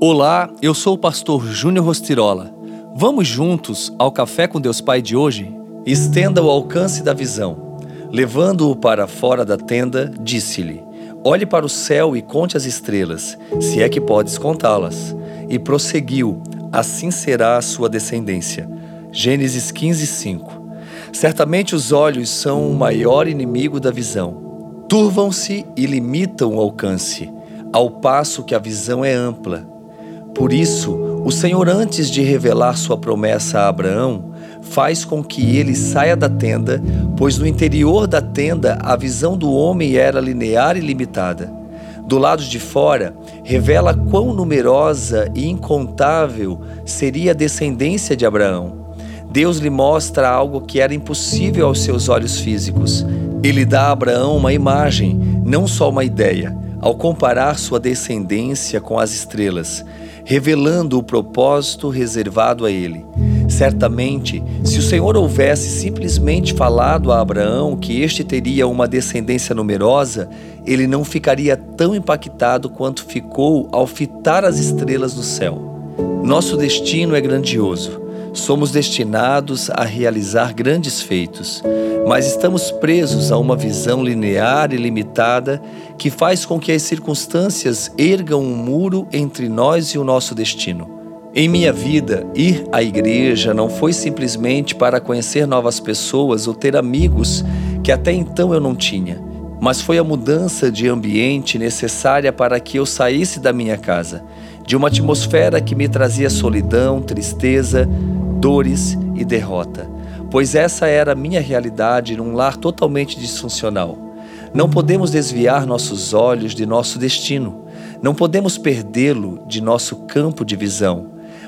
Olá, eu sou o pastor Júnior Rostirola. Vamos juntos ao Café com Deus Pai de hoje? Estenda o alcance da visão. Levando-o para fora da tenda, disse-lhe: Olhe para o céu e conte as estrelas, se é que podes contá-las. E prosseguiu: Assim será a sua descendência. Gênesis 15, 5. Certamente os olhos são o maior inimigo da visão. Turvam-se e limitam o alcance, ao passo que a visão é ampla por isso, o Senhor, antes de revelar sua promessa a Abraão, faz com que ele saia da tenda, pois no interior da tenda a visão do homem era linear e limitada. Do lado de fora, revela quão numerosa e incontável seria a descendência de Abraão. Deus lhe mostra algo que era impossível aos seus olhos físicos. Ele dá a Abraão uma imagem, não só uma ideia, ao comparar sua descendência com as estrelas revelando o propósito reservado a ele. Certamente, se o Senhor houvesse simplesmente falado a Abraão que este teria uma descendência numerosa, ele não ficaria tão impactado quanto ficou ao fitar as estrelas do céu. Nosso destino é grandioso. Somos destinados a realizar grandes feitos, mas estamos presos a uma visão linear e limitada que faz com que as circunstâncias ergam um muro entre nós e o nosso destino. Em minha vida, ir à igreja não foi simplesmente para conhecer novas pessoas ou ter amigos que até então eu não tinha, mas foi a mudança de ambiente necessária para que eu saísse da minha casa, de uma atmosfera que me trazia solidão, tristeza, dores e derrota, pois essa era a minha realidade num lar totalmente disfuncional. Não podemos desviar nossos olhos de nosso destino, não podemos perdê-lo de nosso campo de visão.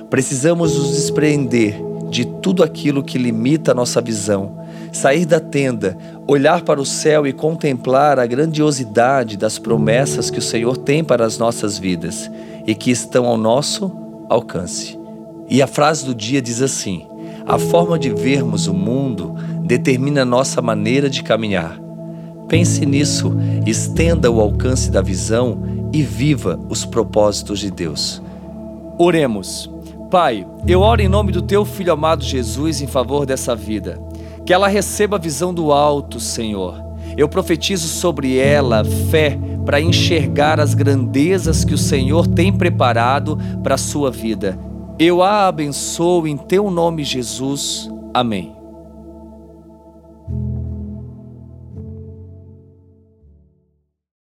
Precisamos nos despreender de tudo aquilo que limita nossa visão, sair da tenda, olhar para o céu e contemplar a grandiosidade das promessas que o Senhor tem para as nossas vidas e que estão ao nosso alcance. E a frase do dia diz assim: A forma de vermos o mundo determina nossa maneira de caminhar. Pense nisso, estenda o alcance da visão e viva os propósitos de Deus. Oremos. Pai, eu oro em nome do teu filho amado Jesus em favor dessa vida. Que ela receba a visão do alto, Senhor. Eu profetizo sobre ela fé para enxergar as grandezas que o Senhor tem preparado para a sua vida eu a abençoo em teu nome, Jesus. Amém.